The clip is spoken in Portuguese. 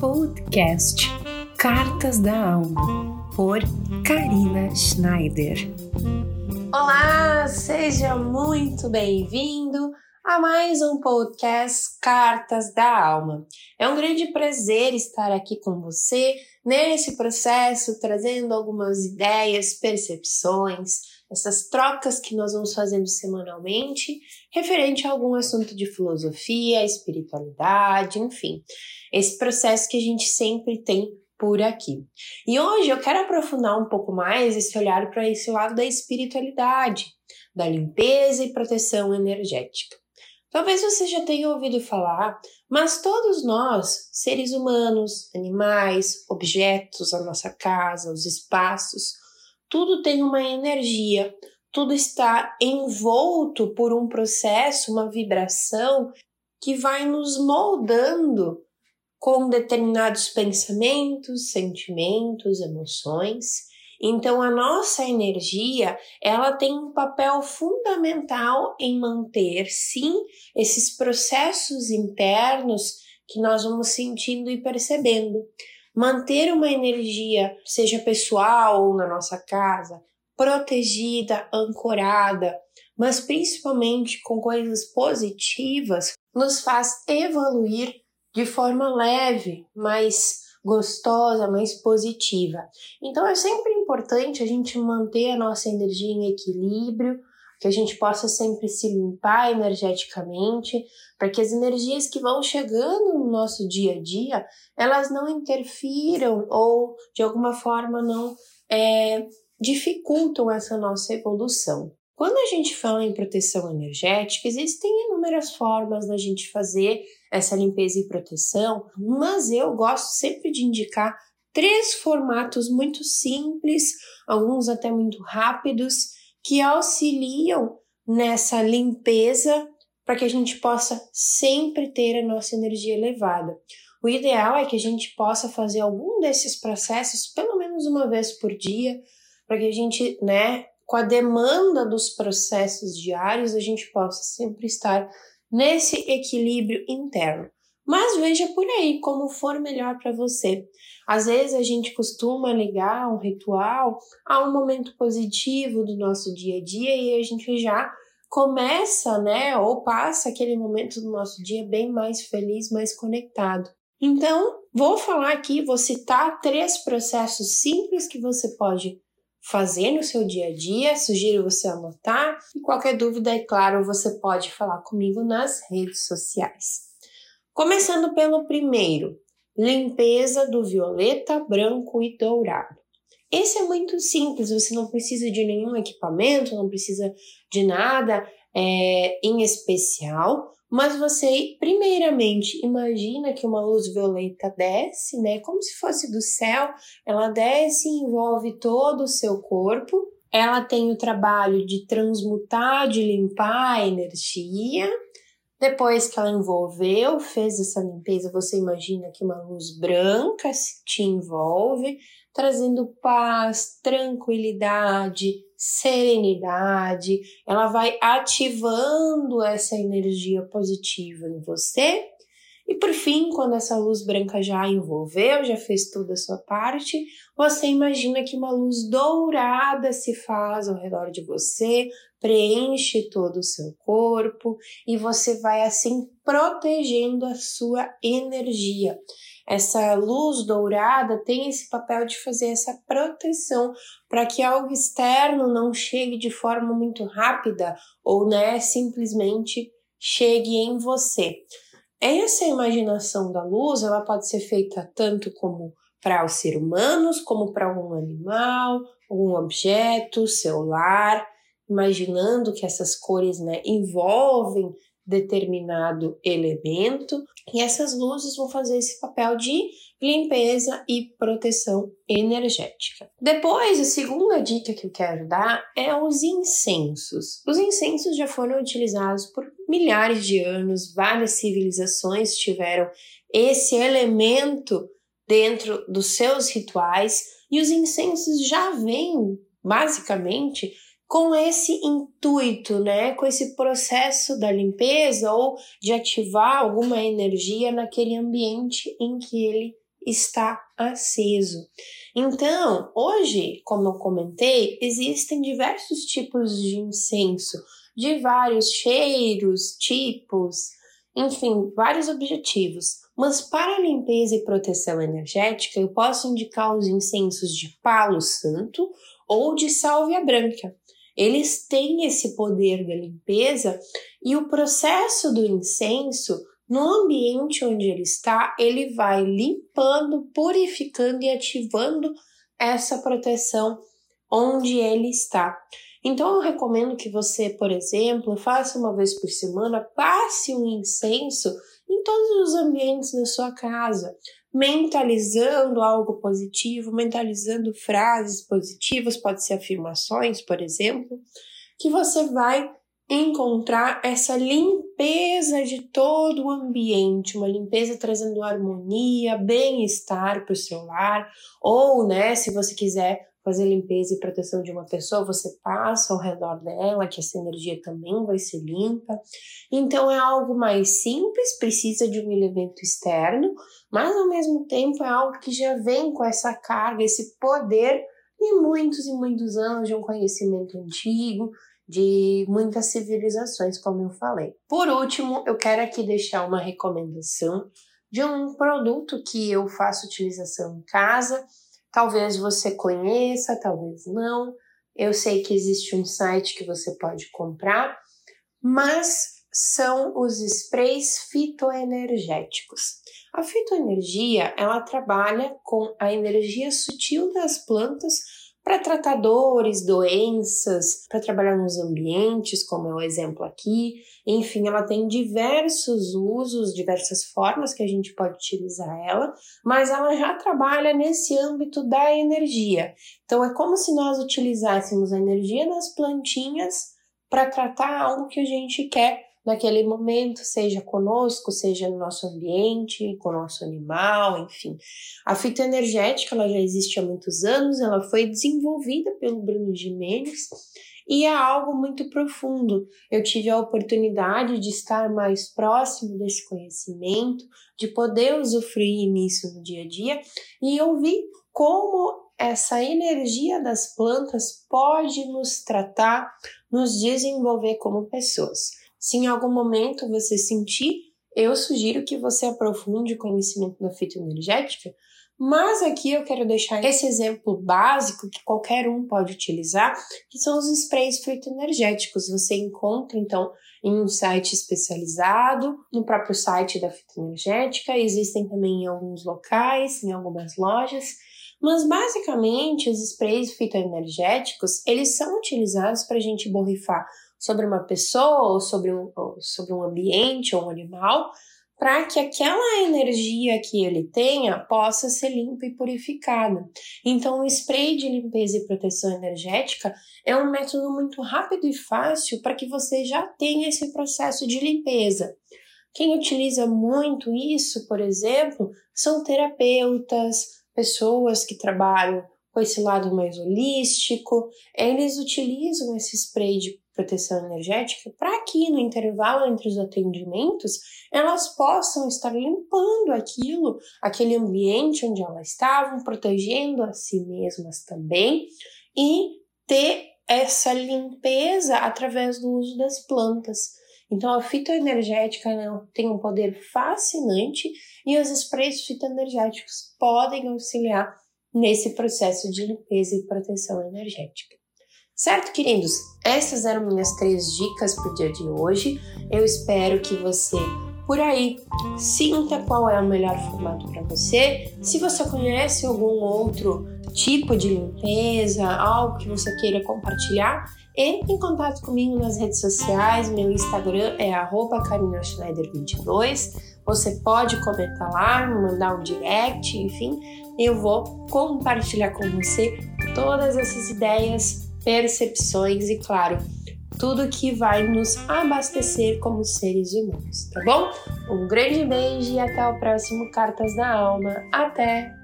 podcast Cartas da Alma, por Karina Schneider. Olá, seja muito bem-vindo a mais um podcast Cartas da Alma. É um grande prazer estar aqui com você nesse processo, trazendo algumas ideias, percepções, essas trocas que nós vamos fazendo semanalmente, referente a algum assunto de filosofia, espiritualidade, enfim, esse processo que a gente sempre tem por aqui. E hoje eu quero aprofundar um pouco mais esse olhar para esse lado da espiritualidade, da limpeza e proteção energética. Talvez você já tenha ouvido falar, mas todos nós, seres humanos, animais, objetos, a nossa casa, os espaços, tudo tem uma energia, tudo está envolto por um processo, uma vibração que vai nos moldando com determinados pensamentos, sentimentos, emoções então a nossa energia, ela tem um papel fundamental em manter sim esses processos internos que nós vamos sentindo e percebendo. Manter uma energia, seja pessoal ou na nossa casa, protegida, ancorada, mas principalmente com coisas positivas, nos faz evoluir de forma leve, mais gostosa, mais positiva. Então é sempre importante a gente manter a nossa energia em equilíbrio, que a gente possa sempre se limpar energeticamente, para que as energias que vão chegando no nosso dia a dia, elas não interfiram ou de alguma forma não é, dificultam essa nossa evolução. Quando a gente fala em proteção energética, existem inúmeras formas da gente fazer essa limpeza e proteção, mas eu gosto sempre de indicar três formatos muito simples, alguns até muito rápidos, que auxiliam nessa limpeza para que a gente possa sempre ter a nossa energia elevada. O ideal é que a gente possa fazer algum desses processos pelo menos uma vez por dia, para que a gente, né, com a demanda dos processos diários, a gente possa sempre estar nesse equilíbrio interno. Mas veja por aí como for melhor para você. Às vezes a gente costuma ligar um ritual a um momento positivo do nosso dia a dia e a gente já começa, né, ou passa aquele momento do nosso dia bem mais feliz, mais conectado. Então, vou falar aqui, vou citar três processos simples que você pode fazer no seu dia a dia. Sugiro você anotar e qualquer dúvida, é claro, você pode falar comigo nas redes sociais. Começando pelo primeiro, limpeza do violeta, branco e dourado. Esse é muito simples, você não precisa de nenhum equipamento, não precisa de nada é, em especial, mas você, primeiramente, imagina que uma luz violeta desce, né? Como se fosse do céu, ela desce e envolve todo o seu corpo. Ela tem o trabalho de transmutar, de limpar a energia. Depois que ela envolveu, fez essa limpeza, você imagina que uma luz branca te envolve, trazendo paz, tranquilidade, serenidade, ela vai ativando essa energia positiva em você. E por fim, quando essa luz branca já envolveu, já fez toda a sua parte, você imagina que uma luz dourada se faz ao redor de você, preenche todo o seu corpo e você vai assim protegendo a sua energia essa luz dourada tem esse papel de fazer essa proteção para que algo externo não chegue de forma muito rápida ou né, simplesmente chegue em você. Essa imaginação da luz, ela pode ser feita tanto como para os seres humanos, como para algum animal, algum objeto, celular, imaginando que essas cores né, envolvem determinado elemento e essas luzes vão fazer esse papel de limpeza e proteção energética. Depois, a segunda dica que eu quero dar é os incensos. Os incensos já foram utilizados por milhares de anos, várias civilizações tiveram esse elemento dentro dos seus rituais e os incensos já vêm basicamente com esse intuito, né, com esse processo da limpeza ou de ativar alguma energia naquele ambiente em que ele está aceso. Então, hoje, como eu comentei, existem diversos tipos de incenso, de vários cheiros, tipos, enfim, vários objetivos. Mas para limpeza e proteção energética, eu posso indicar os incensos de palo santo ou de sálvia branca. Eles têm esse poder da limpeza e o processo do incenso no ambiente onde ele está, ele vai limpando, purificando e ativando essa proteção onde ele está. Então eu recomendo que você, por exemplo, faça uma vez por semana, passe um incenso em todos os ambientes da sua casa, mentalizando algo positivo, mentalizando frases positivas, pode ser afirmações, por exemplo, que você vai encontrar essa limpeza de todo o ambiente, uma limpeza trazendo harmonia, bem-estar para o seu lar, ou, né, se você quiser fazer limpeza e proteção de uma pessoa, você passa ao redor dela, que essa energia também vai ser limpa. Então é algo mais simples, precisa de um elemento externo, mas ao mesmo tempo é algo que já vem com essa carga, esse poder de muitos e muitos anos de um conhecimento antigo, de muitas civilizações, como eu falei. Por último, eu quero aqui deixar uma recomendação de um produto que eu faço utilização em casa Talvez você conheça, talvez não. Eu sei que existe um site que você pode comprar, mas são os sprays fitoenergéticos. A fitoenergia, ela trabalha com a energia sutil das plantas para tratar dores, doenças, para trabalhar nos ambientes, como é o exemplo aqui. Enfim, ela tem diversos usos, diversas formas que a gente pode utilizar ela, mas ela já trabalha nesse âmbito da energia. Então, é como se nós utilizássemos a energia das plantinhas para tratar algo que a gente quer naquele momento, seja conosco, seja no nosso ambiente, com o nosso animal, enfim. A fitoenergética ela já existe há muitos anos, ela foi desenvolvida pelo Bruno Gimenez e é algo muito profundo. Eu tive a oportunidade de estar mais próximo desse conhecimento, de poder usufruir nisso no dia a dia e eu vi como essa energia das plantas pode nos tratar, nos desenvolver como pessoas. Se em algum momento você sentir, eu sugiro que você aprofunde o conhecimento da fitoenergética, mas aqui eu quero deixar esse exemplo básico que qualquer um pode utilizar, que são os sprays fitoenergéticos. Você encontra então em um site especializado, no próprio site da fitoenergética, existem também em alguns locais, em algumas lojas. Mas basicamente os sprays fitoenergéticos, eles são utilizados para a gente borrifar sobre uma pessoa ou sobre um, ou sobre um ambiente ou um animal, para que aquela energia que ele tenha possa ser limpa e purificada. Então, o spray de limpeza e proteção energética é um método muito rápido e fácil para que você já tenha esse processo de limpeza. Quem utiliza muito isso, por exemplo, são terapeutas, pessoas que trabalham com esse lado mais holístico, eles utilizam esse spray de proteção energética para que no intervalo entre os atendimentos elas possam estar limpando aquilo, aquele ambiente onde elas estavam, protegendo a si mesmas também e ter essa limpeza através do uso das plantas. Então a fitoenergética né, tem um poder fascinante e os sprays fitoenergéticos podem auxiliar nesse processo de limpeza e proteção energética. Certo, queridos? Essas eram minhas três dicas para o dia de hoje. Eu espero que você, por aí, sinta qual é o melhor formato para você. Se você conhece algum outro tipo de limpeza, algo que você queira compartilhar, entre em contato comigo nas redes sociais. Meu Instagram é carinaschneider22. Você pode comentar lá, mandar um direct, enfim, eu vou compartilhar com você todas essas ideias percepções e, claro, tudo que vai nos abastecer como seres humanos, tá bom? Um grande beijo e até o próximo Cartas da Alma. Até!